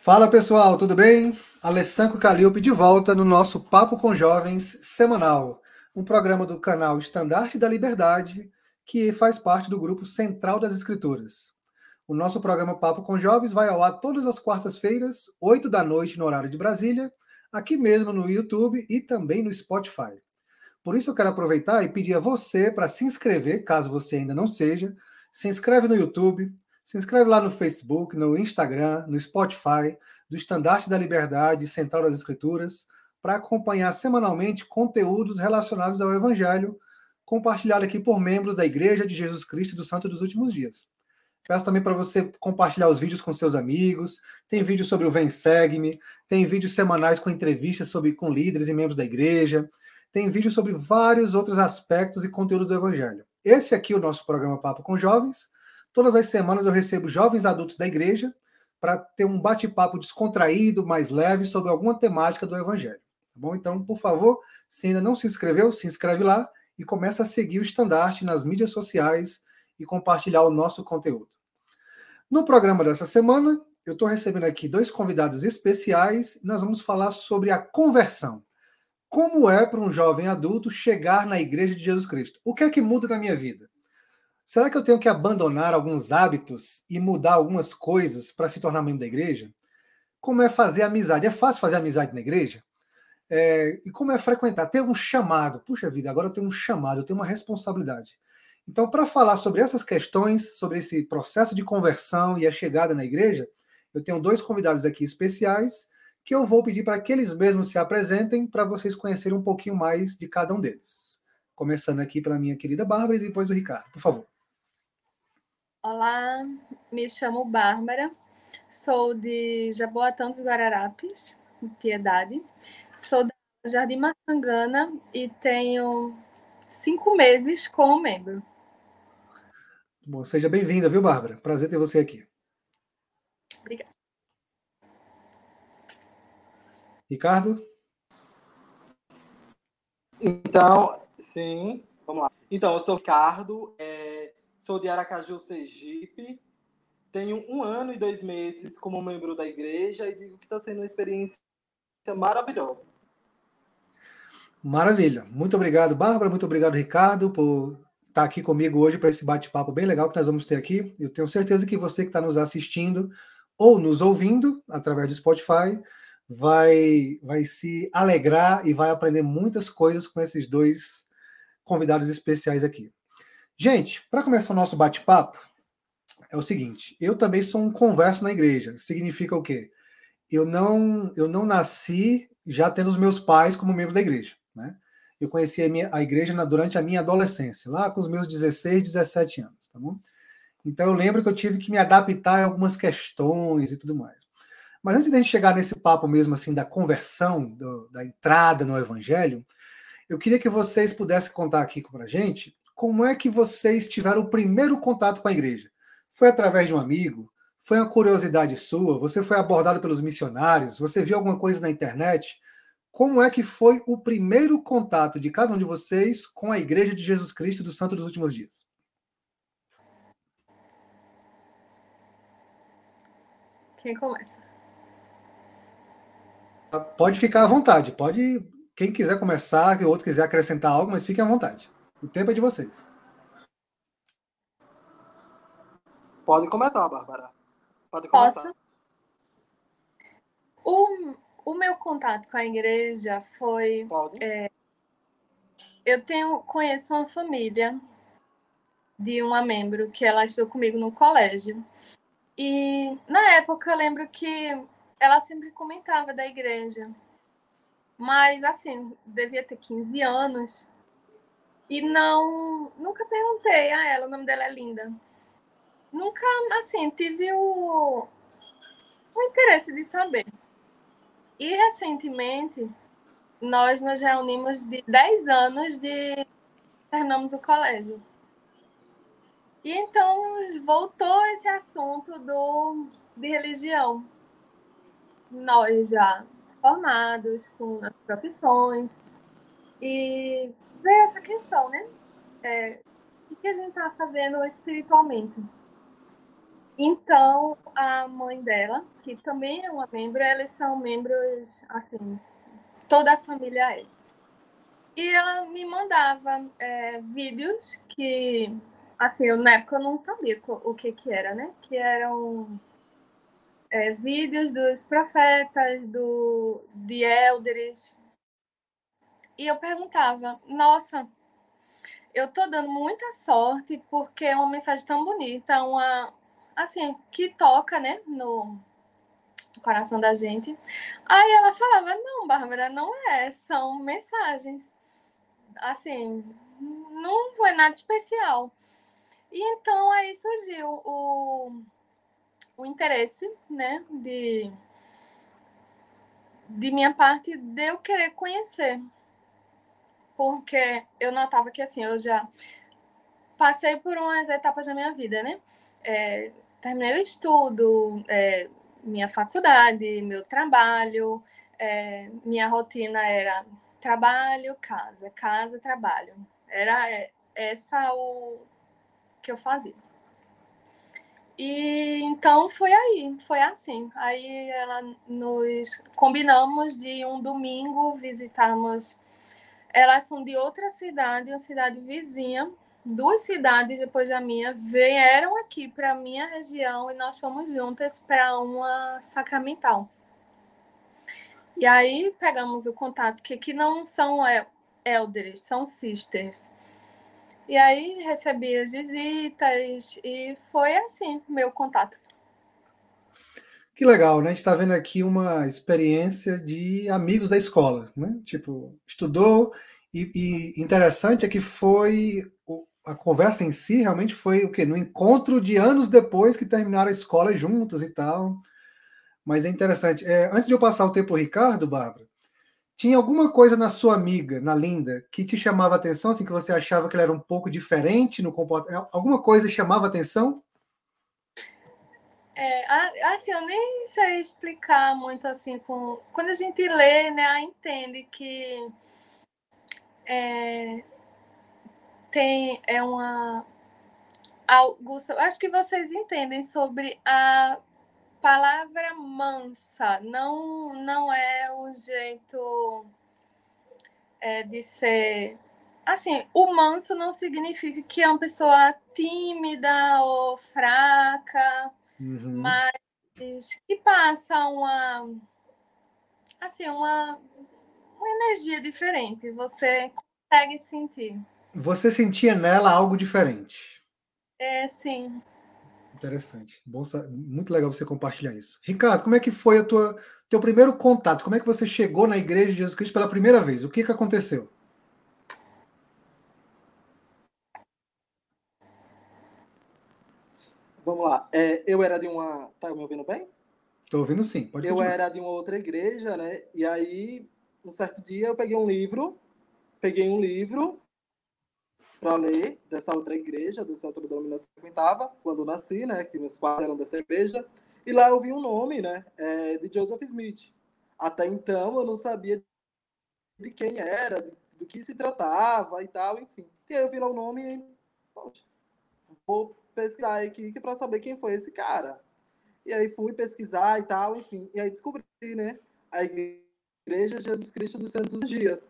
Fala pessoal, tudo bem? Alessandro Calilpe de volta no nosso Papo com Jovens semanal, um programa do canal Estandarte da Liberdade, que faz parte do grupo Central das Escrituras. O nosso programa Papo com Jovens vai ao ar todas as quartas-feiras, 8 da noite no horário de Brasília, aqui mesmo no YouTube e também no Spotify. Por isso eu quero aproveitar e pedir a você para se inscrever, caso você ainda não seja, se inscreve no YouTube, se inscreve lá no Facebook, no Instagram, no Spotify, do Estandarte da Liberdade Central das Escrituras, para acompanhar semanalmente conteúdos relacionados ao Evangelho, compartilhado aqui por membros da Igreja de Jesus Cristo do Santo dos Últimos Dias. Peço também para você compartilhar os vídeos com seus amigos. Tem vídeo sobre o Vem Segue-me, tem vídeos semanais com entrevistas sobre, com líderes e membros da igreja, tem vídeo sobre vários outros aspectos e conteúdo do Evangelho. Esse aqui é o nosso programa Papo com Jovens. Todas as semanas eu recebo jovens adultos da igreja para ter um bate-papo descontraído, mais leve, sobre alguma temática do Evangelho. Tá bom? Então, por favor, se ainda não se inscreveu, se inscreve lá e começa a seguir o estandarte nas mídias sociais e compartilhar o nosso conteúdo. No programa dessa semana, eu estou recebendo aqui dois convidados especiais e nós vamos falar sobre a conversão. Como é para um jovem adulto chegar na Igreja de Jesus Cristo? O que é que muda na minha vida? Será que eu tenho que abandonar alguns hábitos e mudar algumas coisas para se tornar membro da igreja? Como é fazer amizade? É fácil fazer amizade na igreja? É, e como é frequentar? Ter um chamado. Puxa vida, agora eu tenho um chamado, eu tenho uma responsabilidade. Então, para falar sobre essas questões, sobre esse processo de conversão e a chegada na igreja, eu tenho dois convidados aqui especiais que eu vou pedir para que eles mesmos se apresentem para vocês conhecerem um pouquinho mais de cada um deles. Começando aqui pela minha querida Bárbara e depois o Ricardo, por favor. Olá, me chamo Bárbara, sou de Jaboatão dos Guararapes, Piedade. Sou da Jardim Maçangana e tenho cinco meses como membro. Bom, seja bem-vinda, viu, Bárbara? Prazer ter você aqui. Obrigada. Ricardo? Então, sim, vamos lá. Então, eu sou Ricardo, é, Sou de Aracaju, Sergipe. Tenho um ano e dois meses como membro da igreja e digo que está sendo uma experiência maravilhosa. Maravilha. Muito obrigado, Bárbara. Muito obrigado, Ricardo, por estar aqui comigo hoje para esse bate-papo bem legal que nós vamos ter aqui. Eu tenho certeza que você que está nos assistindo ou nos ouvindo através do Spotify vai, vai se alegrar e vai aprender muitas coisas com esses dois convidados especiais aqui. Gente, para começar o nosso bate-papo, é o seguinte: eu também sou um converso na igreja. Significa o quê? Eu não, eu não nasci já tendo os meus pais como membro da igreja. Né? Eu conheci a, minha, a igreja na, durante a minha adolescência, lá com os meus 16, 17 anos. Tá bom? Então eu lembro que eu tive que me adaptar a algumas questões e tudo mais. Mas antes de a gente chegar nesse papo mesmo assim da conversão, do, da entrada no evangelho, eu queria que vocês pudessem contar aqui com a gente como é que vocês tiveram o primeiro contato com a igreja? Foi através de um amigo? Foi uma curiosidade sua? Você foi abordado pelos missionários? Você viu alguma coisa na internet? Como é que foi o primeiro contato de cada um de vocês com a Igreja de Jesus Cristo do Santo dos Últimos Dias? Quem começa? Pode ficar à vontade. Pode, quem quiser começar, que o outro quiser acrescentar algo, mas fique à vontade. O tempo é de vocês. Pode começar, Bárbara. Pode começar. Posso? O, o meu contato com a igreja foi. Pode. É, eu tenho, conheço uma família de uma membro que ela estudou comigo no colégio. E na época eu lembro que ela sempre comentava da igreja. Mas assim, devia ter 15 anos. E não. Nunca perguntei a ela, o nome dela é Linda. Nunca, assim, tive o, o interesse de saber. E recentemente, nós nos reunimos de 10 anos de. terminamos o colégio. E então voltou esse assunto do, de religião. Nós já formados, com as profissões. E ver essa questão, né? É, o que a gente está fazendo espiritualmente? Então, a mãe dela, que também é uma membro, eles são membros, assim, toda a família é. E ela me mandava é, vídeos que, assim, eu, na época eu não sabia o que que era, né? Que eram é, vídeos dos profetas, do, de elders. E eu perguntava, nossa, eu tô dando muita sorte porque é uma mensagem tão bonita, uma assim, que toca, né, no coração da gente. Aí ela falava: "Não, Bárbara, não é, são mensagens. Assim, não foi nada especial". E então aí surgiu o o interesse, né, de, de minha parte de eu querer conhecer. Porque eu notava que, assim, eu já passei por umas etapas da minha vida, né? É, terminei o estudo, é, minha faculdade, meu trabalho, é, minha rotina era trabalho, casa, casa, trabalho. Era é, essa o que eu fazia. E então foi aí, foi assim. Aí ela nos combinamos de um domingo visitarmos. Elas são de outra cidade, uma cidade vizinha. Duas cidades depois da minha vieram aqui para a minha região e nós fomos juntas para uma sacramental. E aí pegamos o contato, que aqui não são elders, são sisters. E aí recebi as visitas e foi assim meu contato. Que legal, né? A gente está vendo aqui uma experiência de amigos da escola, né? Tipo, estudou e, e interessante é que foi a conversa em si realmente foi o quê? No encontro de anos depois que terminaram a escola juntos e tal. Mas é interessante. É, antes de eu passar o tempo ao Ricardo, Bárbara, tinha alguma coisa na sua amiga, na Linda, que te chamava atenção, assim, que você achava que ela era um pouco diferente no comportamento? É, alguma coisa chamava atenção? É, assim, eu nem sei explicar muito assim com quando a gente lê, né, entende que é, tem é uma Augusto, acho que vocês entendem sobre a palavra mansa não não é o jeito é, de ser assim o manso não significa que é uma pessoa tímida ou fraca uhum. mas que passa uma assim uma uma energia diferente você consegue sentir você sentia nela algo diferente é sim Interessante. Bom, muito legal você compartilhar isso. Ricardo, como é que foi a tua teu primeiro contato? Como é que você chegou na Igreja de Jesus Cristo pela primeira vez? O que, que aconteceu? Vamos lá. É, eu era de uma. Tá me ouvindo bem? Estou ouvindo sim. Pode eu continuar. era de uma outra igreja, né? E aí, um certo dia, eu peguei um livro, peguei um livro para ler dessa outra igreja, dessa outra denominação que eu frequentava, quando nasci, né, que meus pais eram dessa igreja, e lá eu vi um nome, né, é, de Joseph Smith. Até então eu não sabia de quem era, do que se tratava e tal, enfim. E aí eu vi lá o nome e, poxa, vou pesquisar aqui para saber quem foi esse cara. E aí fui pesquisar e tal, enfim. E aí descobri, né, a Igreja Jesus Cristo dos Santos Dias,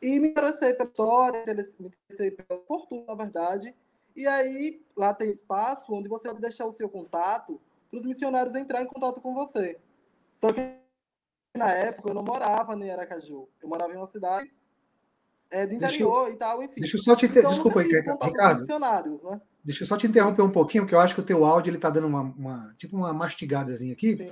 e me interessei pela história, me interessei pela fortuna, na verdade. E aí, lá tem espaço onde você pode deixar o seu contato para os missionários entrar em contato com você. Só que na época eu não morava em Aracaju. Eu morava em uma cidade é, de interior eu, e tal, enfim. Deixa eu só te inter... então, Desculpa aí, Ricardo. Né? Deixa eu só te interromper um pouquinho, porque eu acho que o teu áudio ele está dando uma, uma, tipo uma mastigadazinha aqui. Sim.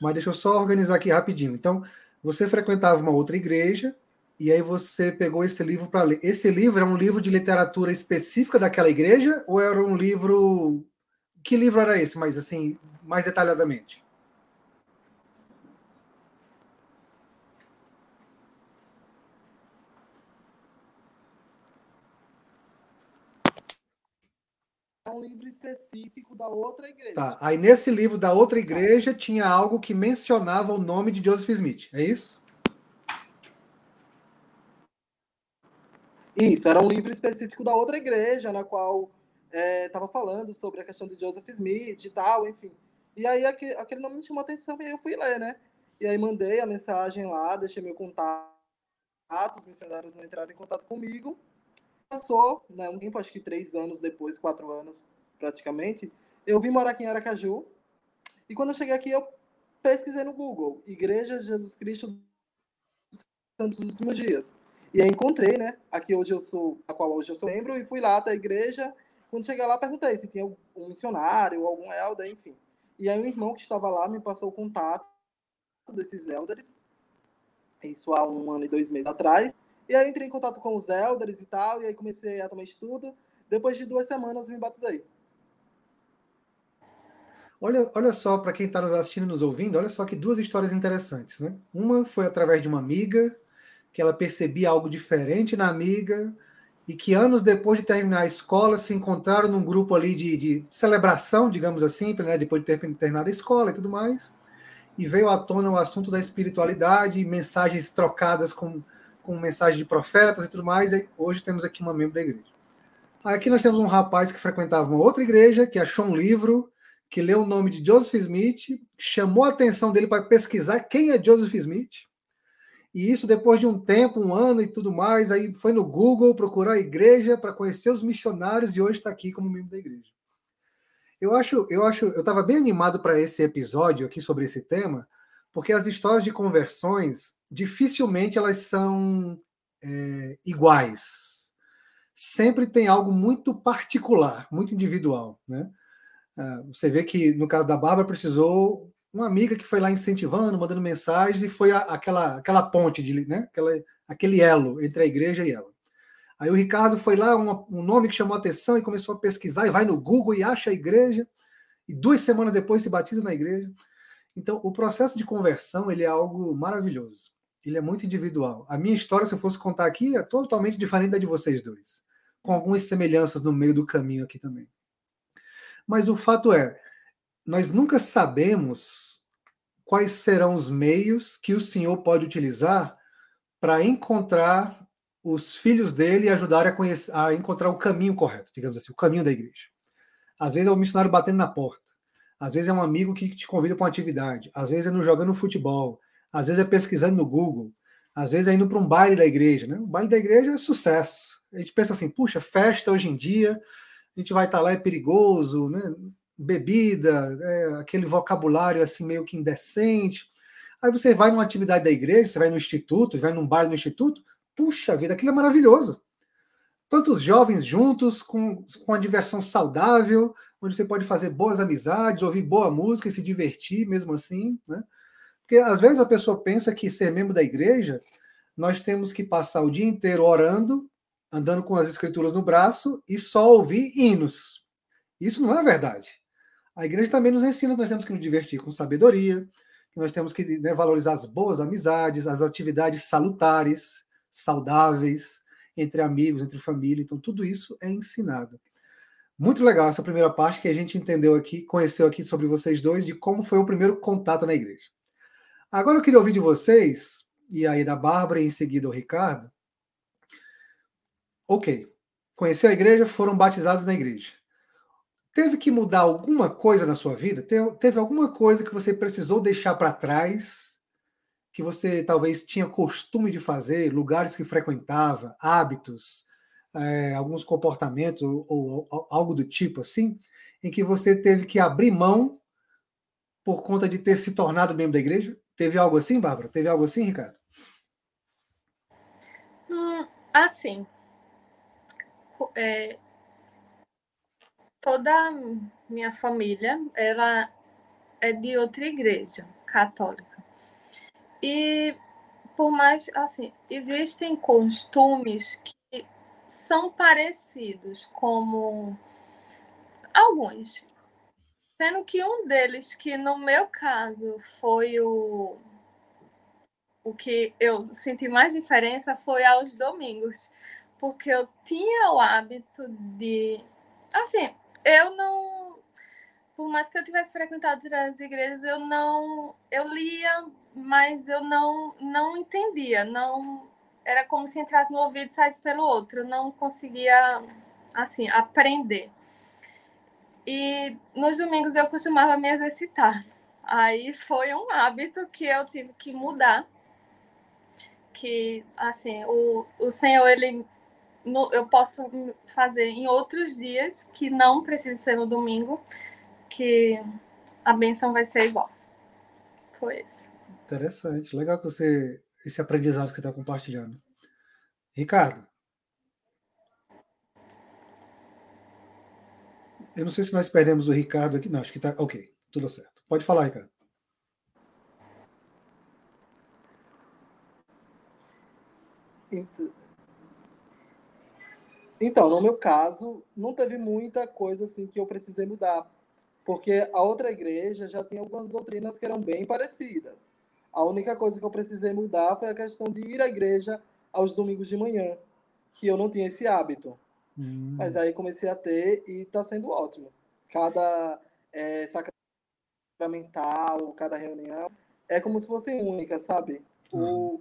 Mas deixa eu só organizar aqui rapidinho. Então, você frequentava uma outra igreja, e aí você pegou esse livro para ler. Esse livro é um livro de literatura específica daquela igreja ou era um livro que livro era esse, mas assim, mais detalhadamente? É um livro específico da outra igreja. Tá. Aí nesse livro da outra igreja tinha algo que mencionava o nome de Joseph Smith, é isso? Isso, era um livro específico da outra igreja, na qual estava é, falando sobre a questão de Joseph Smith e tal, enfim. E aí aquele, aquele nome me chamou a atenção e aí eu fui ler, né? E aí mandei a mensagem lá, deixei meu contato, os missionários não entraram em contato comigo. Passou, né, um tempo, acho que três anos depois, quatro anos praticamente, eu vim morar aqui em Aracaju. E quando eu cheguei aqui, eu pesquisei no Google, Igreja de Jesus Cristo dos Santos dos Últimos Dias. E aí encontrei, né, aqui hoje eu sou, a qual hoje eu sou membro, e fui lá até a igreja. Quando cheguei lá, perguntei se tinha um missionário, algum elder, enfim. E aí um irmão que estava lá me passou o contato desses elders, isso há um ano e dois meses atrás. E aí entrei em contato com os elders e tal, e aí comecei a tomar estudo. Depois de duas semanas me batizei. Olha, olha só, para quem está nos assistindo e nos ouvindo, olha só que duas histórias interessantes. Né? Uma foi através de uma amiga, que ela percebia algo diferente na amiga, e que anos depois de terminar a escola se encontraram num grupo ali de, de celebração, digamos assim, né? depois de ter terminado a escola e tudo mais e veio à tona o assunto da espiritualidade, mensagens trocadas com, com mensagens de profetas e tudo mais. E hoje temos aqui uma membro da igreja. Aqui nós temos um rapaz que frequentava uma outra igreja, que achou um livro, que leu o nome de Joseph Smith, chamou a atenção dele para pesquisar quem é Joseph Smith. E isso depois de um tempo, um ano e tudo mais, aí foi no Google procurar a igreja para conhecer os missionários e hoje está aqui como membro da igreja. Eu acho, eu acho, eu estava bem animado para esse episódio aqui sobre esse tema, porque as histórias de conversões dificilmente elas são é, iguais. Sempre tem algo muito particular, muito individual, né? Ah, você vê que no caso da Bárbara precisou uma amiga que foi lá incentivando, mandando mensagens e foi a, aquela aquela ponte de, né? Aquela, aquele elo entre a igreja e ela. Aí o Ricardo foi lá, um, um nome que chamou atenção e começou a pesquisar, e vai no Google e acha a igreja, e duas semanas depois se batiza na igreja. Então, o processo de conversão ele é algo maravilhoso. Ele é muito individual. A minha história, se eu fosse contar aqui, é totalmente diferente da de vocês dois, com algumas semelhanças no meio do caminho aqui também. Mas o fato é, nós nunca sabemos quais serão os meios que o Senhor pode utilizar para encontrar os filhos dele ajudarem a, conhecer, a encontrar o caminho correto, digamos assim, o caminho da igreja. Às vezes é o missionário batendo na porta, às vezes é um amigo que te convida para uma atividade, às vezes é no jogando futebol, às vezes é pesquisando no Google, às vezes é indo para um baile da igreja. Né? O baile da igreja é sucesso. A gente pensa assim, puxa, festa hoje em dia, a gente vai estar lá, é perigoso, né? bebida, é, aquele vocabulário assim meio que indecente. Aí você vai numa atividade da igreja, você vai no instituto, vai num baile no instituto, puxa vida, aquilo é maravilhoso. Tantos jovens juntos, com, com uma diversão saudável, onde você pode fazer boas amizades, ouvir boa música e se divertir mesmo assim, né? Porque às vezes a pessoa pensa que ser membro da igreja, nós temos que passar o dia inteiro orando, andando com as escrituras no braço e só ouvir hinos. Isso não é verdade. A igreja também nos ensina que nós temos que nos divertir com sabedoria, que nós temos que né, valorizar as boas amizades, as atividades salutares, saudáveis, entre amigos, entre família. Então, tudo isso é ensinado. Muito legal essa primeira parte que a gente entendeu aqui, conheceu aqui sobre vocês dois, de como foi o primeiro contato na igreja. Agora eu queria ouvir de vocês, e aí da Bárbara e em seguida o Ricardo. Ok, conheceu a igreja, foram batizados na igreja. Teve que mudar alguma coisa na sua vida? Teve alguma coisa que você precisou deixar para trás que você talvez tinha costume de fazer, lugares que frequentava, hábitos, é, alguns comportamentos ou, ou, ou, algo do tipo assim, em que você teve que abrir mão por conta de ter se tornado membro da igreja? Teve algo assim, Bárbara? Teve algo assim, Ricardo? Hum, assim, é, toda minha família ela é de outra igreja católica. E por mais assim, existem costumes que são parecidos, como alguns. Sendo que um deles, que no meu caso foi o, o que eu senti mais diferença, foi aos domingos. Porque eu tinha o hábito de. Assim, eu não. Por mais que eu tivesse frequentado as igrejas, eu não. Eu lia mas eu não não entendia, não era como se entrasse no ouvido e saísse pelo outro, não conseguia assim aprender. E nos domingos eu costumava me exercitar. Aí foi um hábito que eu tive que mudar. Que, assim, o, o Senhor, ele no, eu posso fazer em outros dias que não precisa ser no domingo, que a benção vai ser igual. Foi isso. Interessante. Legal que você esse aprendizado que você está compartilhando. Ricardo. Eu não sei se nós perdemos o Ricardo aqui. Não, acho que está. Ok, tudo certo. Pode falar, Ricardo. Então, no meu caso, não teve muita coisa assim que eu precisei mudar, porque a outra igreja já tinha algumas doutrinas que eram bem parecidas. A única coisa que eu precisei mudar foi a questão de ir à igreja aos domingos de manhã, que eu não tinha esse hábito. Hum. Mas aí comecei a ter e está sendo ótimo. Cada é, sacramental, cada reunião é como se fosse única, sabe? Uhum. O...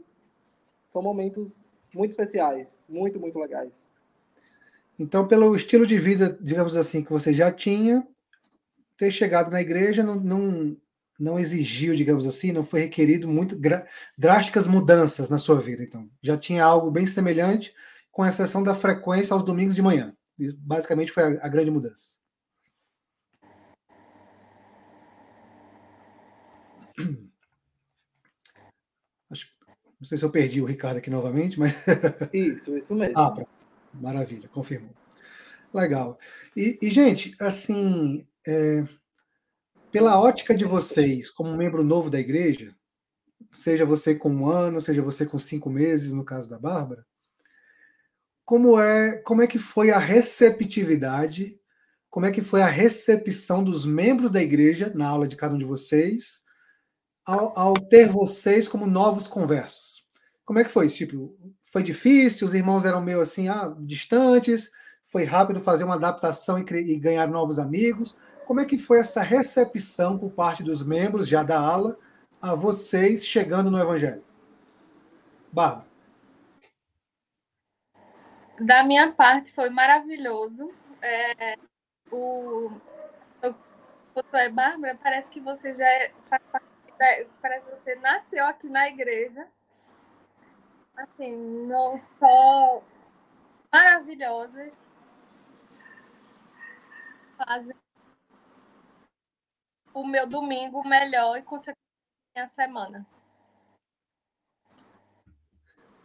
São momentos muito especiais, muito, muito legais. Então, pelo estilo de vida, digamos assim, que você já tinha, ter chegado na igreja não, não, não exigiu, digamos assim, não foi requerido muito drásticas mudanças na sua vida. Então, já tinha algo bem semelhante, com exceção da frequência aos domingos de manhã. Isso, basicamente foi a, a grande mudança. Acho, não sei se eu perdi o Ricardo aqui novamente, mas. Isso, isso mesmo. Ah, Maravilha, confirmou. Legal. E, e gente, assim, é, pela ótica de vocês, como membro novo da igreja, seja você com um ano, seja você com cinco meses, no caso da Bárbara, como é, como é que foi a receptividade, como é que foi a recepção dos membros da igreja na aula de cada um de vocês, ao, ao ter vocês como novos conversos? Como é que foi? Tipo, foi difícil, os irmãos eram meio assim, ah, distantes, foi rápido fazer uma adaptação e, e, ganhar novos amigos. Como é que foi essa recepção por parte dos membros já da ala a vocês chegando no Evangelho? Bárbara. Da minha parte foi maravilhoso. É, o, o, Bárbara, parece que você já é, parece que você nasceu aqui na igreja assim, não só maravilhosas, fazem o meu domingo melhor e, consequentemente, a semana.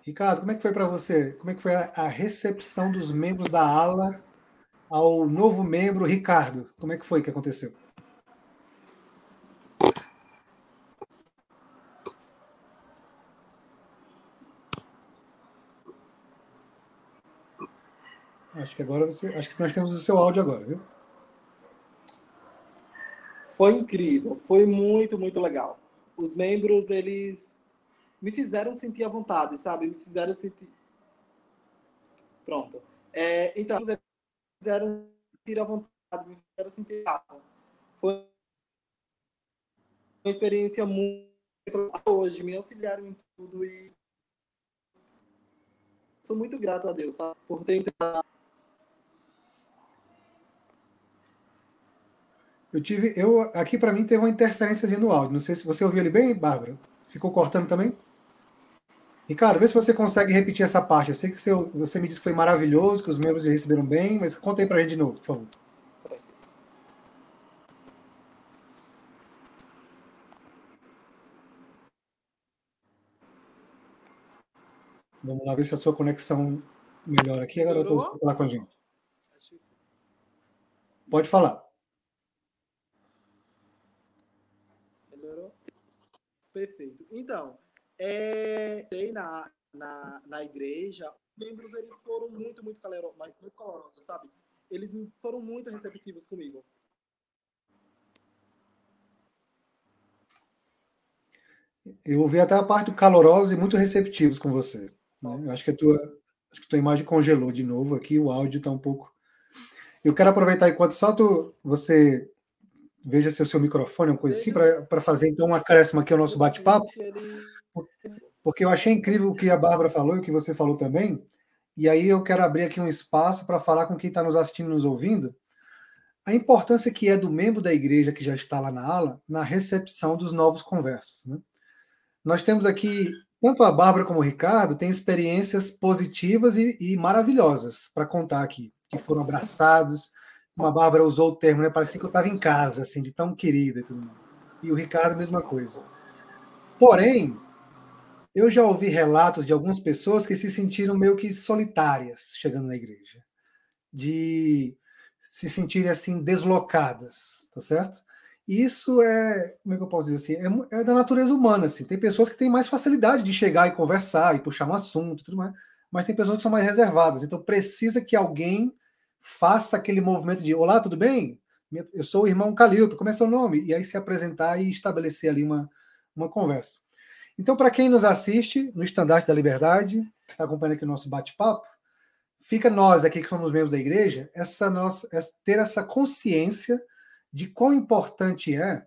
Ricardo, como é que foi para você? Como é que foi a recepção dos membros da ala ao novo membro Ricardo? Como é que foi que aconteceu? Acho que agora você. Acho que nós temos o seu áudio agora, viu? Foi incrível, foi muito, muito legal. Os membros, eles me fizeram sentir à vontade, sabe? Me fizeram sentir. Pronto. É, então, eles fizeram sentir à vontade, me fizeram sentir casa. Foi uma experiência muito. Hoje, me auxiliaram em tudo e. Sou muito grato a Deus, sabe? Por ter entrado Eu tive, eu aqui para mim teve uma interferência no áudio. Não sei se você ouviu ele bem, Bárbara. Ficou cortando também? Ricardo, vê se você consegue repetir essa parte. Eu sei que você, você me disse que foi maravilhoso, que os membros receberam bem, mas conta aí para a gente de novo, por favor. Vamos lá ver se a sua conexão melhora aqui. Agora eu estou falar com a gente. Pode falar. Perfeito. Então, é, na, na, na igreja, os membros eles foram muito, muito, muito calorosos, sabe? Eles foram muito receptivos comigo. Eu ouvi até a parte do calorosos e muito receptivos com você. Né? Acho que a tua, acho que tua imagem congelou de novo aqui, o áudio está um pouco. Eu quero aproveitar enquanto só tu, você veja se o seu microfone é uma coisa assim, para fazer então um acréscimo aqui ao nosso bate-papo, porque eu achei incrível o que a Bárbara falou e o que você falou também, e aí eu quero abrir aqui um espaço para falar com quem está nos assistindo nos ouvindo. a importância que é do membro da igreja que já está lá na ala na recepção dos novos conversos. Né? Nós temos aqui, tanto a Bárbara como o Ricardo, têm experiências positivas e, e maravilhosas para contar aqui, que foram abraçados. Uma Bárbara usou o termo, né? Parecia que eu estava em casa, assim, de tão querida e tudo. E o Ricardo, mesma coisa. Porém, eu já ouvi relatos de algumas pessoas que se sentiram meio que solitárias chegando na igreja, de se sentirem assim deslocadas, tá certo? E isso é, como é que eu posso dizer assim, é, é, da natureza humana, assim. Tem pessoas que têm mais facilidade de chegar e conversar e puxar um assunto, tudo mais, mas tem pessoas que são mais reservadas. Então precisa que alguém faça aquele movimento de olá, tudo bem? Eu sou o irmão Calilto, como é seu nome? E aí se apresentar e estabelecer ali uma, uma conversa. Então, para quem nos assiste no Estandarte da Liberdade, está acompanhando aqui o nosso bate-papo, fica nós aqui que somos membros da igreja, essa nossa, ter essa consciência de quão importante é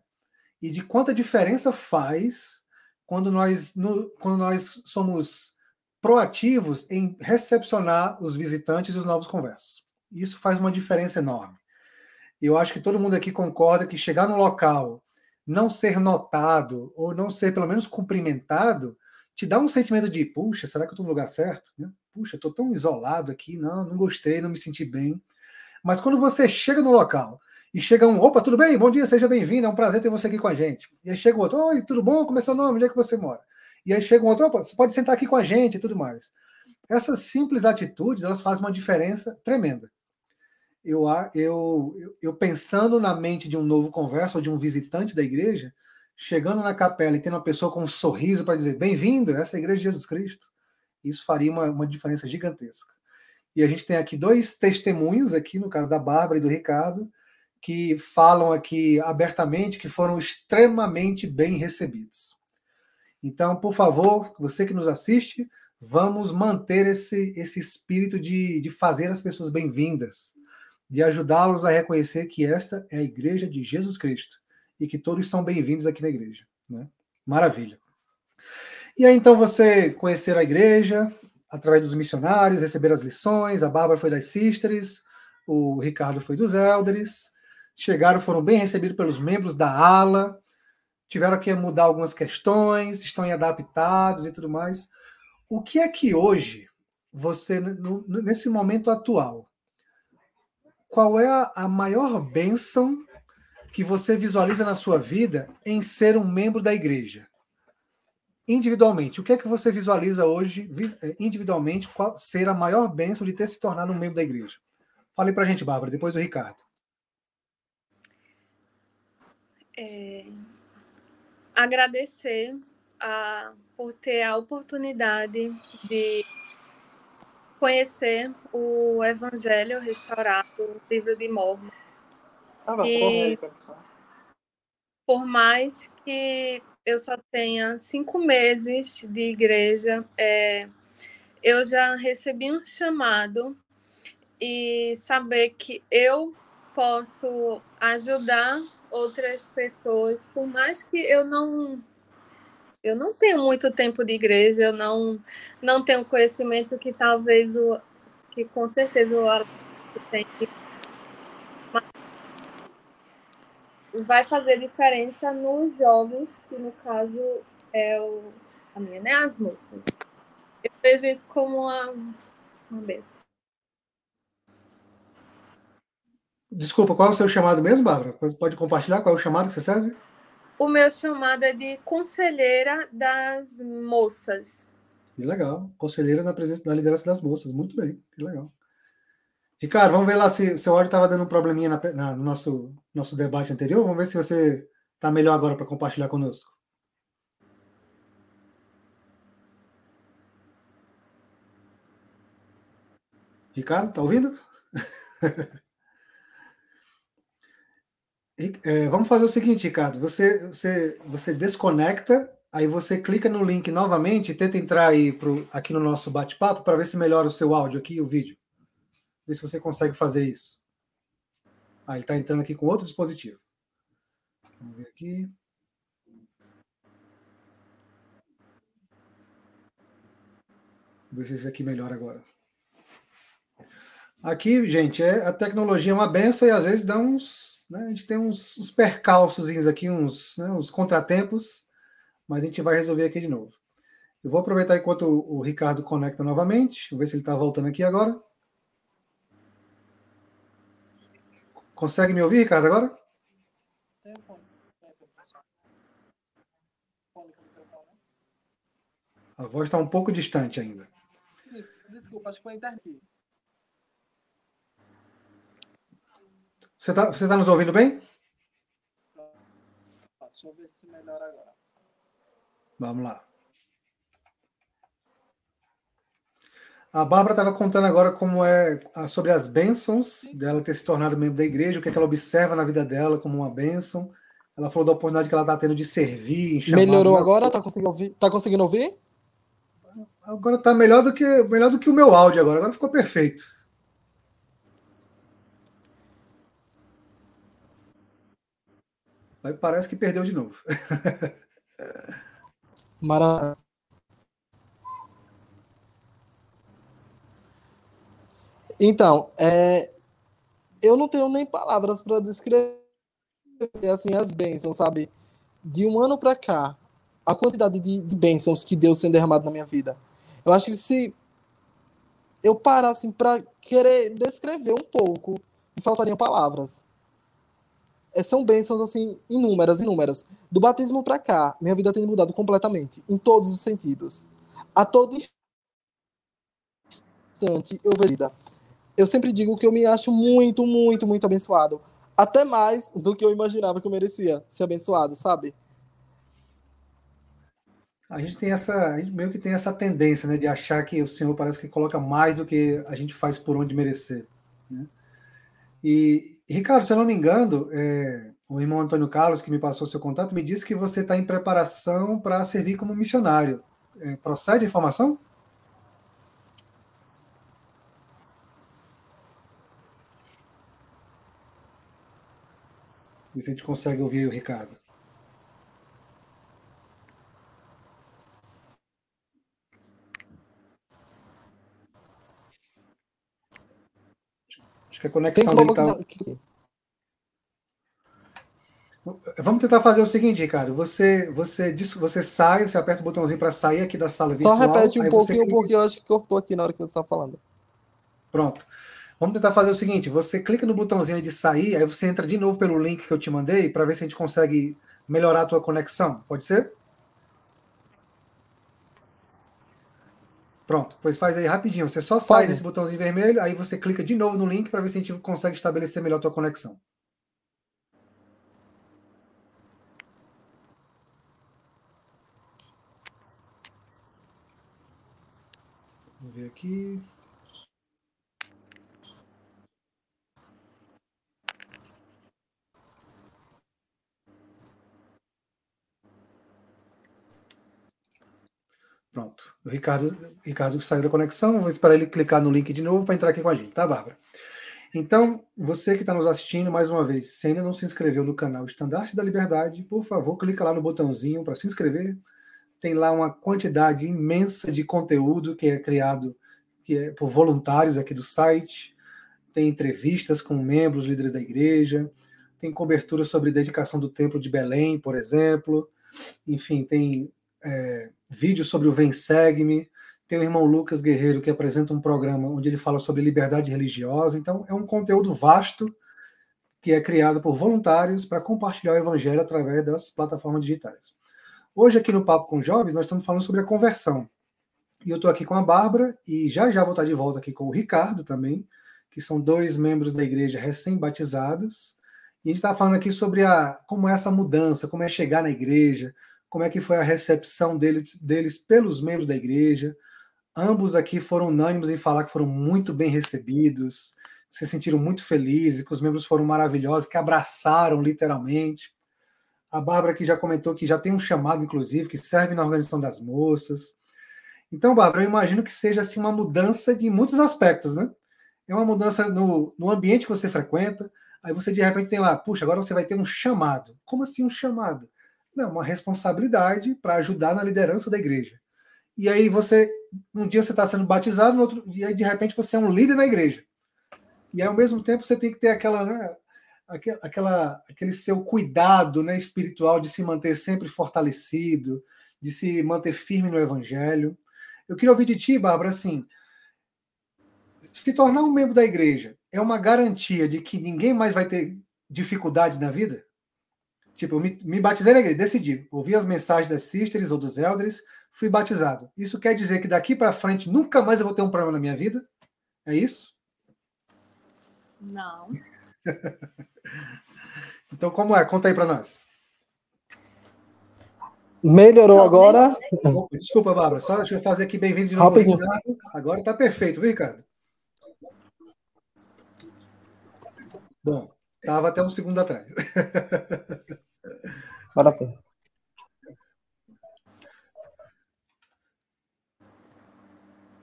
e de quanta diferença faz quando nós, no, quando nós somos proativos em recepcionar os visitantes e os novos conversos. Isso faz uma diferença enorme. Eu acho que todo mundo aqui concorda que chegar no local não ser notado ou não ser pelo menos cumprimentado, te dá um sentimento de, puxa, será que eu estou no lugar certo? Né? Puxa, estou tão isolado aqui, não, não gostei, não me senti bem. Mas quando você chega no local e chega um, opa, tudo bem? Bom dia, seja bem-vindo, é um prazer ter você aqui com a gente. E aí chega outro, oi, tudo bom? Como é seu nome? Onde é que você mora? E aí chega um outro, opa, você pode sentar aqui com a gente e tudo mais. Essas simples atitudes, elas fazem uma diferença tremenda eu, eu, eu pensando na mente de um novo converso ou de um visitante da igreja, chegando na capela e tendo uma pessoa com um sorriso para dizer bem-vindo, essa é a igreja de Jesus Cristo, isso faria uma, uma diferença gigantesca. E a gente tem aqui dois testemunhos, aqui no caso da Bárbara e do Ricardo, que falam aqui abertamente que foram extremamente bem recebidos. Então, por favor, você que nos assiste, vamos manter esse, esse espírito de, de fazer as pessoas bem-vindas de ajudá-los a reconhecer que esta é a igreja de Jesus Cristo e que todos são bem-vindos aqui na igreja. Né? Maravilha. E aí, então, você conhecer a igreja através dos missionários, receber as lições, a Bárbara foi das Sisters, o Ricardo foi dos Elders, chegaram, foram bem recebidos pelos membros da ala, tiveram que mudar algumas questões, estão adaptados e tudo mais. O que é que hoje, você, nesse momento atual, qual é a, maior bênção que você visualiza na sua vida em ser um membro da igreja? Individualmente, o que é que você visualiza hoje, eh, individualmente, qual ser a maior bênção de ter se tornado um membro da igreja? Fale para a gente, Bárbara, depois o Ricardo. É, agradecer a, por ter a oportunidade de conhecer o Evangelho Restaurado, o livro de Mormon. Ah, e por mais que eu só tenha cinco meses de igreja, é, eu já recebi um chamado e saber que eu posso ajudar outras pessoas, por mais que eu não eu não tenho muito tempo de igreja, eu não, não tenho conhecimento que talvez o que com certeza o Alex tem. Vai fazer diferença nos jovens, que no caso é o, a minha, né? As moças. Eu vejo isso como uma, uma. Desculpa, qual é o seu chamado mesmo, Bárbara? Pode compartilhar qual é o chamado que você serve? O meu chamado é de conselheira das moças. Que legal. Conselheira na presença da liderança das moças. Muito bem. Que legal. Ricardo, vamos ver lá se o seu áudio estava dando um probleminha na, na, no nosso, nosso debate anterior. Vamos ver se você está melhor agora para compartilhar conosco. Ricardo, está ouvindo? É, vamos fazer o seguinte, Ricardo. Você, você, você desconecta, aí você clica no link novamente e tenta entrar aí pro, aqui no nosso bate-papo para ver se melhora o seu áudio aqui e o vídeo. Ver se você consegue fazer isso. Ah, ele está entrando aqui com outro dispositivo. Vamos ver aqui. Vamos ver se esse aqui melhora agora. Aqui, gente, é, a tecnologia é uma benção e às vezes dá uns. Né, a gente tem uns, uns percalços aqui, uns, né, uns contratempos, mas a gente vai resolver aqui de novo. Eu vou aproveitar enquanto o, Ricardo conecta novamente. Vou ver se ele está voltando aqui agora. Consegue me ouvir, Ricardo, agora? A voz está um pouco distante ainda. Desculpa, acho que foi a internet. Você está você tá nos ouvindo bem? Deixa eu ver se melhora agora. Vamos lá. A Bárbara estava contando agora como é sobre as bênçãos dela ter se tornado membro da igreja, o que, é que ela observa na vida dela como uma bênção. Ela falou da oportunidade que ela está tendo de servir. Melhorou agora? Está conseguindo ouvir? Tá conseguindo ouvir? Agora está melhor do que melhor do que o meu áudio agora. Agora ficou perfeito. Aí parece que perdeu de novo. Maravilha. Então, é, eu não tenho nem palavras para descrever assim as bênçãos, sabe? De um ano para cá, a quantidade de, de bênçãos que Deus tem derramado na minha vida. Eu acho que se eu parasse assim, para querer descrever um pouco, me faltariam palavras. É, são bênçãos assim inúmeras, inúmeras. Do batismo para cá, minha vida tem mudado completamente, em todos os sentidos. A todo instante eu vejo vida eu sempre digo que eu me acho muito, muito, muito abençoado. Até mais do que eu imaginava que eu merecia ser abençoado, sabe? A gente tem essa, a gente meio que tem essa tendência, né, de achar que o Senhor parece que coloca mais do que a gente faz por onde merecer. Né? E, Ricardo, se eu não me engano, é, o irmão Antônio Carlos, que me passou seu contato, me disse que você está em preparação para servir como missionário. É, procede a informação? Ver se a gente consegue ouvir o Ricardo. Acho que a conexão dele tá... Vamos tentar fazer o seguinte, Ricardo. Você, você, você sai, você aperta o botãozinho para sair aqui da sala virtual. Só repete um pouquinho, clica... porque eu acho que cortou aqui na hora que você está falando. Pronto. Vamos tentar fazer o seguinte: você clica no botãozinho de sair, aí você entra de novo pelo link que eu te mandei para ver se a gente consegue melhorar a tua conexão. Pode ser? Pronto, pois faz aí rapidinho. Você só sai desse botãozinho vermelho, aí você clica de novo no link para ver se a gente consegue estabelecer melhor a tua conexão. Vamos ver aqui. Pronto. O Ricardo, Ricardo saiu da conexão. Vou esperar ele clicar no link de novo para entrar aqui com a gente, tá, Bárbara? Então, você que está nos assistindo, mais uma vez, se ainda não se inscreveu no canal Estandarte da Liberdade, por favor, clica lá no botãozinho para se inscrever. Tem lá uma quantidade imensa de conteúdo que é criado que é por voluntários aqui do site. Tem entrevistas com membros, líderes da igreja. Tem cobertura sobre dedicação do Templo de Belém, por exemplo. Enfim, tem é, vídeo sobre o Vem Segue-me. Tem o irmão Lucas Guerreiro, que apresenta um programa onde ele fala sobre liberdade religiosa. Então, é um conteúdo vasto que é criado por voluntários para compartilhar o evangelho através das plataformas digitais. Hoje, aqui no Papo com Jovens, nós estamos falando sobre a conversão. E eu estou aqui com a Bárbara e já já vou estar de volta aqui com o Ricardo também, que são dois membros da igreja recém-batizados. E a gente está falando aqui sobre a, como é essa mudança, como é chegar na igreja, como é que foi a recepção deles, deles pelos membros da igreja. Ambos aqui foram unânimes em falar que foram muito bem recebidos, se sentiram muito felizes, que os membros foram maravilhosos, que abraçaram literalmente. A Bárbara aqui já comentou que já tem um chamado, inclusive, que serve na organização das moças. Então, Bárbara, eu imagino que seja assim uma mudança de muitos aspectos, né? É uma mudança no, no ambiente que você frequenta. Aí você de repente tem lá, puxa, agora você vai ter um chamado. Como assim um chamado? Não, uma responsabilidade para ajudar na liderança da igreja. E aí você, um dia você está sendo batizado, no outro dia de repente você é um líder na igreja. e ao mesmo tempo você tem que ter aquela, né, aquela, aquele seu cuidado né, espiritual de se manter sempre fortalecido, de se manter firme no Evangelho. Eu queria ouvir de ti, Bárbara, assim, se tornar um membro da igreja é uma garantia de que ninguém mais vai ter dificuldades na vida? Tipo, eu me, me batizei na igreja, decidi, ouvi as mensagens das sisters ou dos elders, fui batizado. Isso quer dizer que daqui para frente nunca mais eu vou ter um problema na minha vida? É isso? Não. então, como é? Conta aí para nós. Melhorou agora? Desculpa, Bárbara, só deixa eu fazer aqui bem-vindo de novo. Agora tá perfeito, viu, Ricardo? Bom, estava até um segundo atrás. Bora, pô.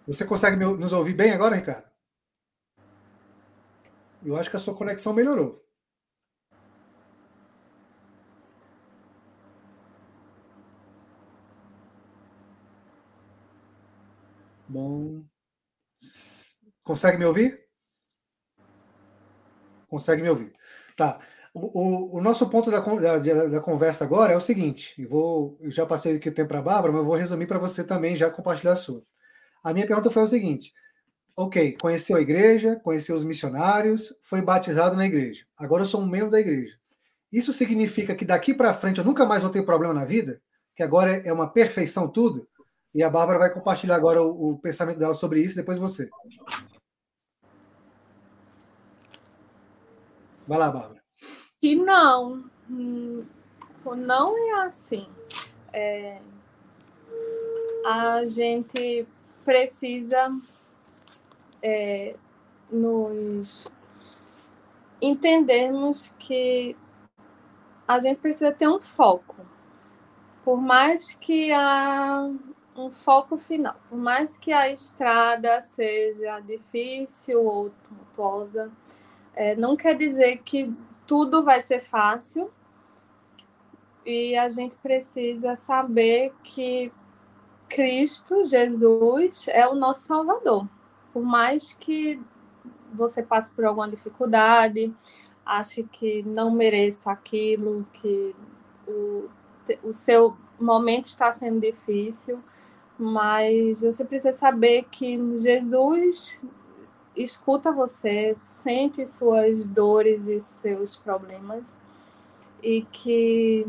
Você consegue nos ouvir bem agora, Ricardo? Eu acho que a sua conexão melhorou. Bom. Consegue me ouvir? Consegue me ouvir. Tá. O, o, nosso ponto da, da, da, conversa agora é o seguinte: eu, vou, eu já passei aqui o tempo para a Bárbara, mas eu vou resumir para você também já compartilhar a sua. A minha pergunta foi o seguinte: ok, conheceu a igreja, conheceu os missionários, foi batizado na igreja. Agora eu sou um membro da igreja. Isso significa que daqui para frente eu nunca mais vou ter problema na vida? Que agora é uma perfeição tudo? E a Bárbara vai compartilhar agora o, o pensamento dela sobre isso, depois você. Vai lá, Bárbara. E não, não é assim. É, a gente precisa é, nos entendermos que a gente precisa ter um foco. Por mais que a um foco final, por mais que a estrada seja difícil ou tumultuosa, é, não quer dizer que tudo vai ser fácil. E a gente precisa saber que Cristo, Jesus, é o nosso Salvador por mais que você passe por alguma dificuldade, ache que não mereça aquilo, que o, o seu momento está sendo difícil, mas você precisa saber que Jesus escuta você, sente suas dores e seus problemas e que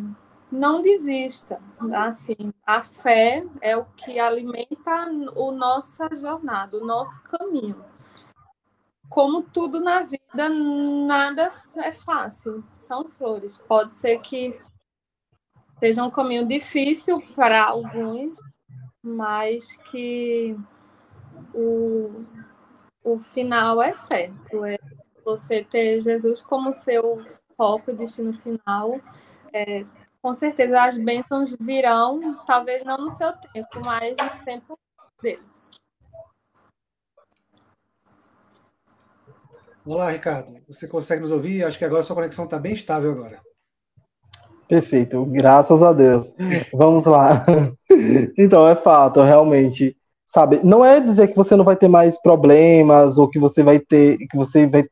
não desista. Assim, a fé é o que alimenta a nossa jornada, o nosso caminho. Como tudo na vida, nada é fácil. São flores. Pode ser que seja um caminho difícil para alguns, mas que o, o final é certo. É você ter Jesus como seu foco e destino final. É, com certeza as bênçãos virão, talvez não no seu tempo, mas no tempo dele. Olá, Ricardo. Você consegue nos ouvir? Acho que agora a sua conexão está bem estável agora. Perfeito, graças a Deus. Vamos lá. Então, é fato, realmente, sabe? Não é dizer que você não vai ter mais problemas ou que você vai ter, que você vai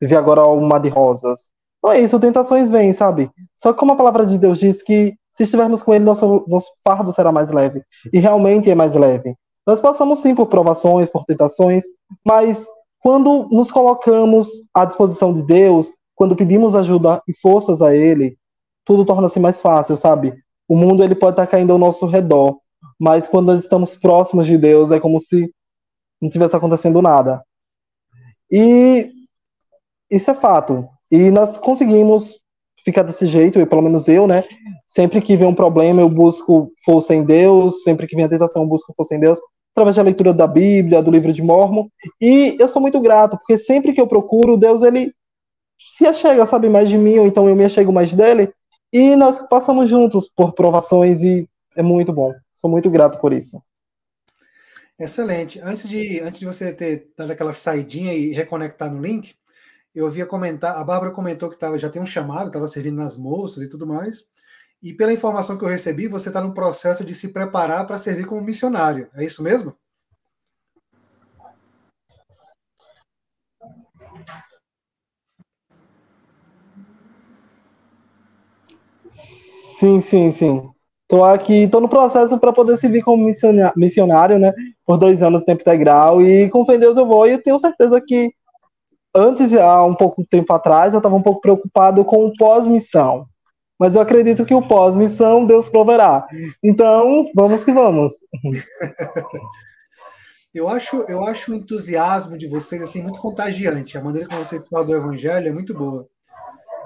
viver agora um mar de rosas. Não é isso, tentações vêm, sabe? Só que como a palavra de Deus diz que se estivermos com Ele, nosso, nosso fardo será mais leve. E realmente é mais leve. Nós passamos sim por provações, por tentações, mas quando nos colocamos à disposição de Deus, quando pedimos ajuda e forças a Ele, tudo torna-se mais fácil, sabe? O mundo ele pode estar caindo ao nosso redor, mas quando nós estamos próximos de Deus, é como se não tivesse acontecendo nada. E isso é fato. E nós conseguimos ficar desse jeito, eu, pelo menos eu, né? Sempre que vem um problema, eu busco força em Deus, sempre que vem a tentação, eu busco força em Deus, através da leitura da Bíblia, do livro de Mormon. E eu sou muito grato, porque sempre que eu procuro, Deus, ele se achega, sabe, mais de mim, ou então eu me achego mais dele. E nós passamos juntos por provações e é muito bom. Sou muito grato por isso. Excelente. Antes de, antes de você ter dado aquela saidinha e reconectar no link, eu havia comentar, a Bárbara comentou que tava, já tem um chamado, estava servindo nas moças e tudo mais. E pela informação que eu recebi, você está no processo de se preparar para servir como missionário. É isso mesmo? Sim, sim, sim. Tô aqui, tô no processo para poder servir como missionário, né? Por dois anos tempo integral e com fé em Deus eu vou e eu tenho certeza que antes, há um pouco tempo atrás, eu estava um pouco preocupado com o pós-missão. Mas eu acredito que o pós-missão Deus proverá. Então, vamos que vamos. Eu acho, eu acho o entusiasmo de vocês assim muito contagiante. A maneira como vocês falam do evangelho é muito boa.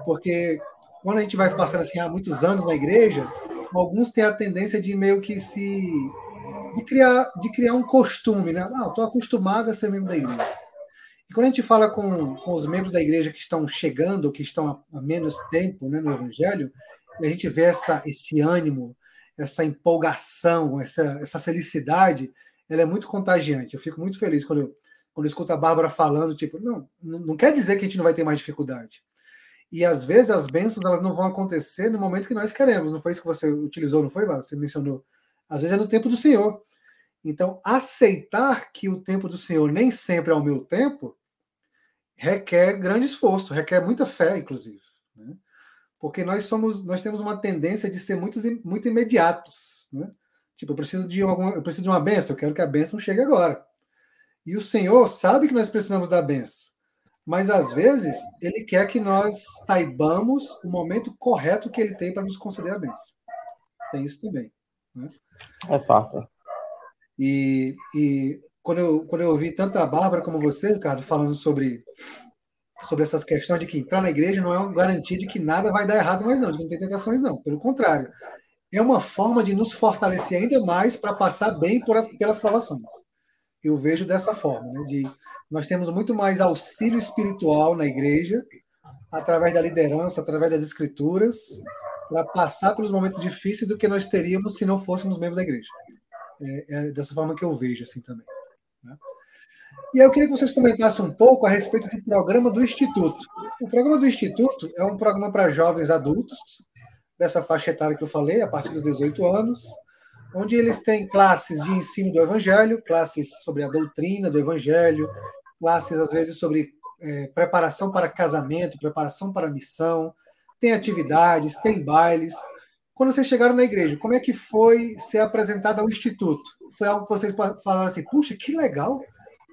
Porque quando a gente vai passando assim há muitos anos na igreja, alguns têm a tendência de meio que se de criar de criar um costume, né? Ah, estou acostumado a ser membro da igreja. E quando a gente fala com, com os membros da igreja que estão chegando, que estão há, menos tempo né, no evangelho, a gente vê essa, esse ânimo, essa empolgação, essa, essa felicidade, ela é muito contagiante. Eu fico muito feliz quando eu, quando eu escuto a Bárbara falando, tipo, não, não quer dizer que a gente não vai ter mais dificuldade. E às vezes as bênçãos elas não vão acontecer no momento que nós queremos. Não foi isso que você utilizou, não foi, Bárbara? Você mencionou. Às vezes é no tempo do Senhor. Então, aceitar que o tempo do Senhor nem sempre é o meu tempo requer grande esforço, requer muita fé, inclusive. Né? Porque nós somos, nós temos uma tendência de ser muito, muito imediatos. Né? Tipo, eu preciso de alguma, eu preciso de uma benção, eu quero que a benção chegue agora. E o Senhor sabe que nós precisamos da benção, mas às vezes ele quer que nós saibamos o momento correto que ele tem para nos conceder a benção. Tem isso também. Né? É fato. E, e quando, eu, quando eu ouvi tanto a Bárbara como você, Ricardo, falando sobre, sobre essas questões de que entrar na igreja não é uma garantia de que nada vai dar errado mais não, de que não tem tentações não. Pelo contrário, é uma forma de nos fortalecer ainda mais para passar bem por as, pelas provações. Eu vejo dessa forma, né? De, nós temos muito mais auxílio espiritual na igreja, através da liderança, através das escrituras, para passar pelos momentos difíceis do que nós teríamos se não fôssemos membros da igreja. É, é dessa forma que eu vejo assim também. Né? E aí eu queria que vocês comentassem um pouco a respeito do programa do Instituto. O programa do Instituto é um programa para jovens adultos dessa faixa etária que eu falei, a partir dos 18 anos, onde eles têm classes de ensino do Evangelho, classes sobre a doutrina do Evangelho, classes, às vezes, sobre é, preparação para casamento, preparação para missão, tem atividades, tem bailes. Quando vocês chegaram na igreja, como é que foi ser apresentado ao Instituto? Foi algo que vocês falaram assim, puxa, que legal,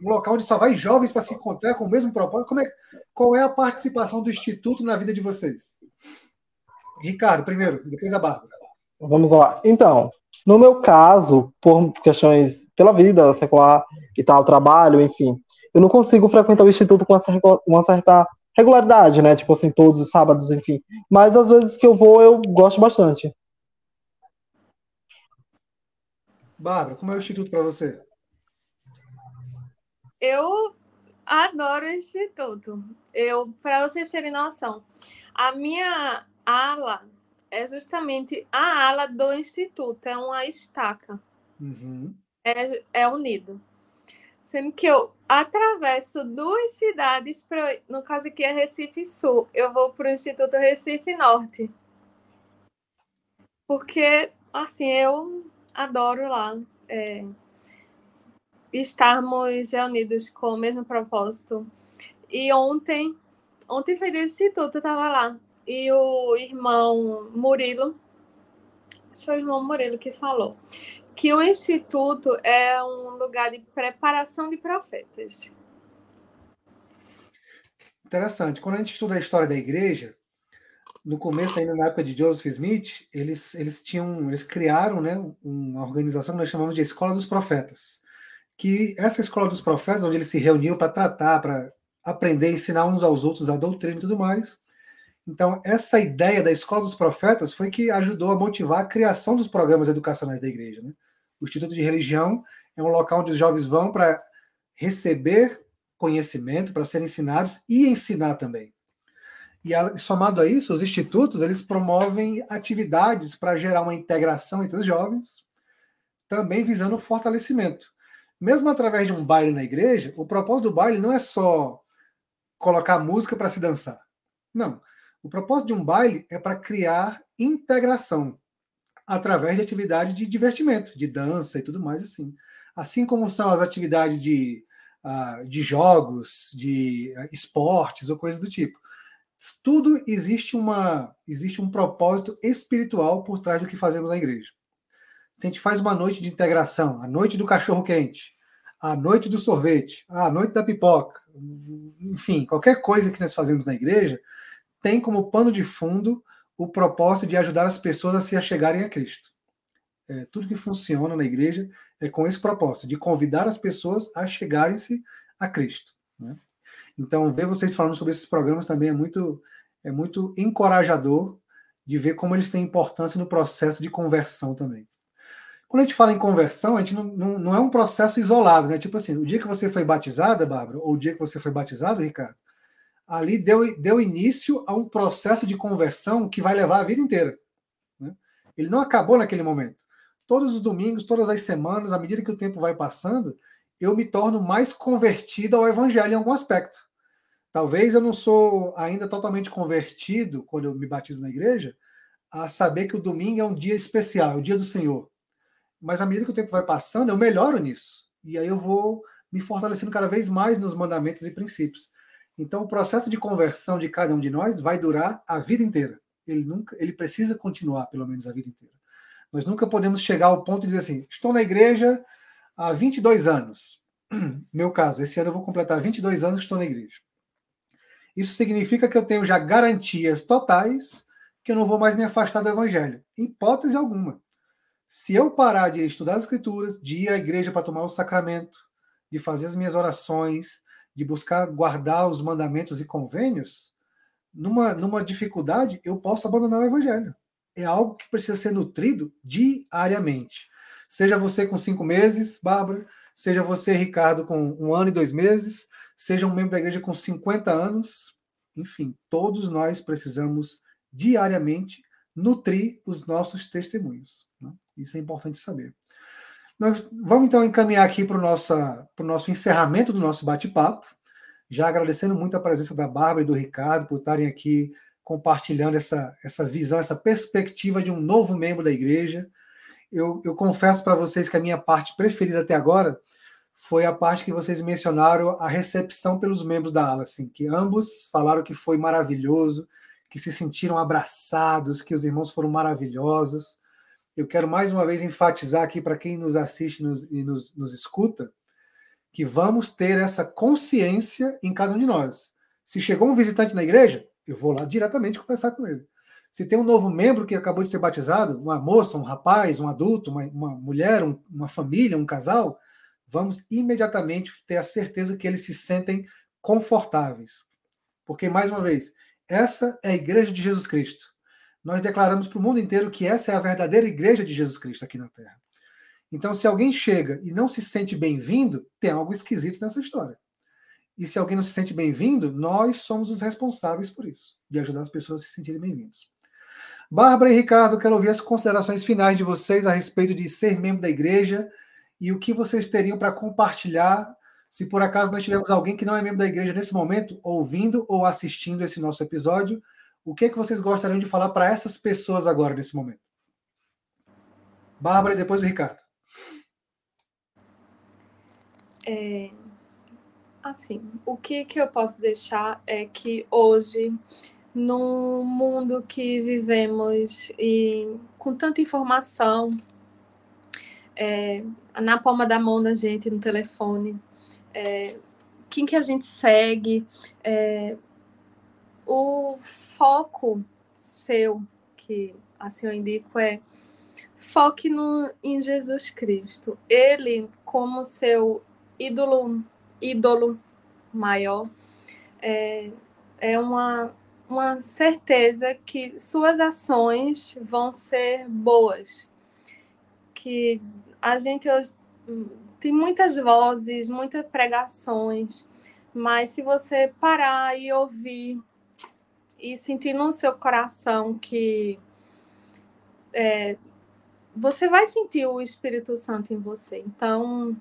um local onde só vai jovens para se encontrar com o mesmo propósito. Como é, qual é a participação do Instituto na vida de vocês? Ricardo, primeiro, depois a Bárbara. Vamos lá. Então, no meu caso, por questões pela vida secular e tal, trabalho, enfim, eu não consigo frequentar o instituto com uma certa regularidade, né? Tipo assim, todos os sábados, enfim. Mas às vezes que eu vou, eu gosto bastante. Bárbara, como é o instituto para você? Eu adoro o instituto. Eu, para vocês terem noção, a minha ala é justamente a ala do instituto, é uma estaca. Uhum. É, é unido. Sendo que eu atravesso duas cidades, pra, no caso aqui é Recife Sul, eu vou para o Instituto Recife Norte. Porque, assim, eu adoro lá é, estarmos reunidos com o mesmo propósito. E ontem, ontem foi do Instituto, eu estava lá e o irmão Murilo, foi o irmão Murilo que falou, que o Instituto é um lugar de preparação de profetas. Interessante. Quando a gente estuda a história da igreja, no começo, ainda na época de Joseph Smith, eles, eles tinham, eles criaram né, uma organização que nós chamamos de Escola dos Profetas. Que essa Escola dos Profetas, onde eles se reuniam para tratar, para aprender, ensinar uns aos outros a doutrina e tudo mais, então, essa ideia da Escola dos Profetas foi que ajudou a motivar a criação dos programas educacionais da igreja. Né? O Instituto de Religião é um local onde os jovens vão para receber conhecimento, para serem ensinados e ensinar também. E somado a isso, os institutos eles promovem atividades para gerar uma integração entre os jovens, também visando o fortalecimento. Mesmo através de um baile na igreja, o propósito do baile não é só colocar música para se dançar. Não. O propósito de um baile é para criar integração através de atividades de divertimento, de dança e tudo mais assim. Assim como são as atividades de, uh, de jogos, de uh, esportes ou coisas do tipo. tudo existe uma existe um propósito espiritual por trás do que fazemos na igreja. Se a gente faz uma noite de integração, a noite do cachorro quente, a noite do sorvete, a noite da pipoca, enfim, qualquer coisa que nós fazemos na igreja tem como pano de fundo o propósito de ajudar as pessoas a se achegarem a Cristo. É, tudo que funciona na igreja é com esse propósito, de convidar as pessoas a chegarem-se a Cristo. Né? Então, ver vocês falando sobre esses programas também é muito, é muito encorajador de ver como eles têm importância no processo de conversão também. Quando a gente fala em conversão, a gente não, não, não, é um processo isolado, né? Tipo assim, o dia que você foi batizada, Bárbara, ou o dia que você foi batizado, Ricardo, ali deu, deu início a um processo de conversão que vai levar a vida inteira. Né? Ele não acabou naquele momento. Todos os domingos, todas as semanas, à medida que o tempo vai passando, eu me torno mais convertido ao evangelho em algum aspecto. Talvez eu não sou ainda totalmente convertido quando eu me batizo na igreja, a saber que o domingo é um dia especial, é o dia do Senhor mas à medida que o tempo vai passando, eu melhoro nisso. E aí eu vou me fortalecendo cada vez mais nos mandamentos e princípios. Então, o processo de conversão de cada um de nós vai durar a vida inteira. Ele nunca, ele precisa continuar pelo menos a vida inteira. Nós nunca podemos chegar ao ponto de dizer assim: estou na igreja há 22 anos. Meu caso, esse ano eu vou completar 22 anos que estou na igreja. Isso significa que eu tenho já garantias totais que eu não vou mais me afastar do evangelho, em hipótese alguma. Se eu parar de estudar as escrituras, de ir à igreja para tomar o sacramento, de fazer as minhas orações, de buscar guardar os mandamentos e convênios, numa, numa dificuldade, eu posso abandonar o evangelho. É algo que precisa ser nutrido diariamente. Seja você com cinco meses, Bárbara, seja você, Ricardo, com um ano e dois meses, seja um membro da igreja com 50 anos, enfim, todos nós precisamos diariamente nutrir os nossos testemunhos. Né? Isso é importante saber. Nós vamos então encaminhar aqui para o nosso, nosso encerramento do nosso bate-papo, já agradecendo muito a presença da Bárbara e do Ricardo por estarem aqui compartilhando essa, essa visão, essa perspectiva de um novo membro da igreja. Eu, eu confesso para vocês que a minha parte preferida até agora foi a parte que vocês mencionaram, a recepção pelos membros da ala, assim, que ambos falaram que foi maravilhoso, que se sentiram abraçados, que os irmãos foram maravilhosos eu quero mais uma vez enfatizar aqui para quem nos assiste nos, e nos, nos escuta que vamos ter essa consciência em cada um de nós. Se chegou um visitante na igreja, eu vou lá diretamente conversar com ele. Se tem um novo membro que acabou de ser batizado, uma moça, um rapaz, um adulto, uma, uma mulher, um, uma família, um casal, vamos imediatamente ter a certeza que eles se sentem confortáveis. Porque, mais uma vez, essa é a igreja de Jesus Cristo nós declaramos para o mundo inteiro que essa é a verdadeira igreja de Jesus Cristo aqui na Terra. Então, se alguém chega e não se sente bem-vindo, tem algo esquisito nessa história. E se alguém não se sente bem-vindo, nós somos os responsáveis por isso, de ajudar as pessoas a se sentirem bem-vindos. Bárbara e Ricardo, quero ouvir as considerações finais de vocês a respeito de ser membro da igreja e o que vocês teriam para compartilhar se por acaso nós tivermos alguém que não é membro da igreja nesse momento, ouvindo ou assistindo esse nosso episódio o que é que vocês gostariam de falar para essas pessoas agora, nesse momento? Bárbara e depois o Ricardo. É, assim, o que, que eu posso deixar é que hoje, no mundo que vivemos e com tanta informação, é, na palma da mão da gente, no telefone, é, quem que a gente segue, é, o foco seu, que assim eu indico, é foque no, em Jesus Cristo. Ele, como seu ídolo, ídolo maior, é, é uma, uma certeza que suas ações vão ser boas. Que a gente hoje tem muitas vozes, muitas pregações, mas se você parar e ouvir e sentir no seu coração que é, você vai sentir o Espírito Santo em você. Então,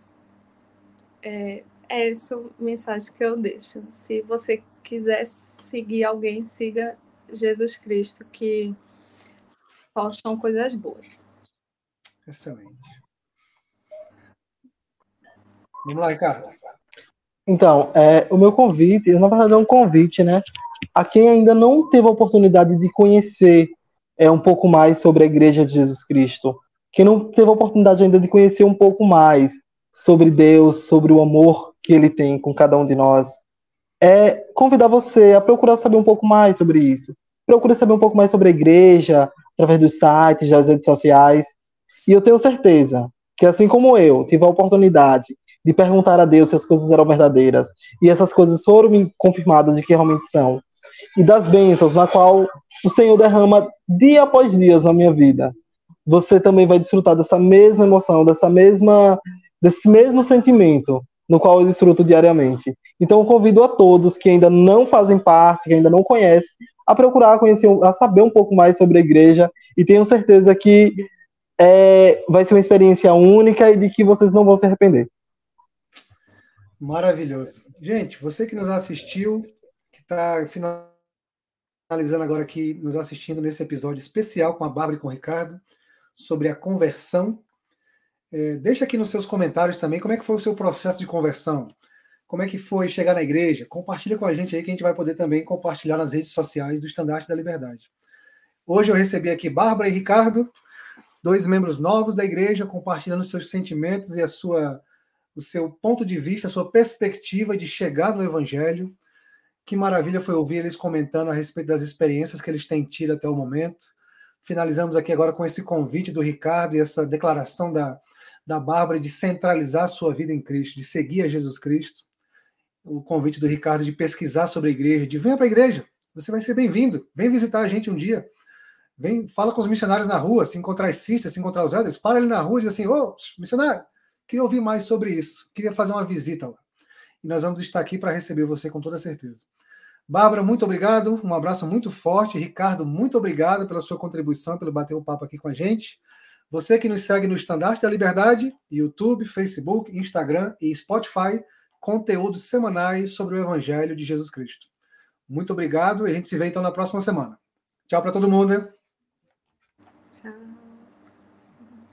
é, é essa mensagem que eu deixo. Se você quiser seguir alguém, siga Jesus Cristo, que só são coisas boas. Excelente. Vamos lá, Ricardo. Então, é, o meu convite, na verdade é um convite, né? A quem ainda não teve a oportunidade de conhecer é, um pouco mais sobre a Igreja de Jesus Cristo, quem não teve a oportunidade ainda de conhecer um pouco mais sobre Deus, sobre o amor que Ele tem com cada um de nós, é convidar você a procurar saber um pouco mais sobre isso. Procure saber um pouco mais sobre a igreja, através dos sites, das redes sociais. E eu tenho certeza que, assim como eu tive a oportunidade de perguntar a Deus se as coisas eram verdadeiras, e essas coisas foram confirmadas de que realmente são, e das bênçãos na qual o Senhor derrama dia após dia na minha vida, você também vai desfrutar dessa mesma emoção, dessa mesma, desse mesmo sentimento no qual eu desfruto diariamente. Então, eu convido a todos que ainda não fazem parte, que ainda não conhecem, a procurar conhecer, a saber um pouco mais sobre a igreja e tenho certeza que é, vai ser uma experiência única e de que vocês não vão se arrepender. Maravilhoso. Gente, você que nos assistiu, que está finalizando agora aqui, nos assistindo nesse episódio especial com a Bárbara e com o Ricardo, sobre a conversão, é, deixa aqui nos seus comentários também como é que foi o seu processo de conversão. Como é que foi chegar na igreja? Compartilha com a gente aí que a gente vai poder também compartilhar nas redes sociais do Estandarte da Liberdade. Hoje eu recebi aqui Bárbara e Ricardo, dois membros novos da igreja, compartilhando seus sentimentos e a sua, o seu ponto de vista, a sua perspectiva de chegar no Evangelho. Que maravilha foi ouvir eles comentando a respeito das experiências que eles têm tido até o momento. Finalizamos aqui agora com esse convite do Ricardo e essa declaração da, da Bárbara de centralizar a sua vida em Cristo, de seguir a Jesus Cristo o convite do Ricardo de pesquisar sobre a igreja, de venha para a igreja, você vai ser bem-vindo, vem visitar a gente um dia. Vem, fala com os missionários na rua, se encontrar as cistas, se encontrar os elders, para ali na rua e diz assim: Ô, missionário, queria ouvir mais sobre isso, queria fazer uma visita lá. E nós vamos estar aqui para receber você com toda certeza. Bárbara, muito obrigado, um abraço muito forte. Ricardo, muito obrigado pela sua contribuição, pelo bater o papo aqui com a gente. Você que nos segue no Estandarte da Liberdade, YouTube, Facebook, Instagram e Spotify, conteúdos semanais sobre o Evangelho de Jesus Cristo. Muito obrigado e a gente se vê então na próxima semana. Tchau para todo mundo. Tchau.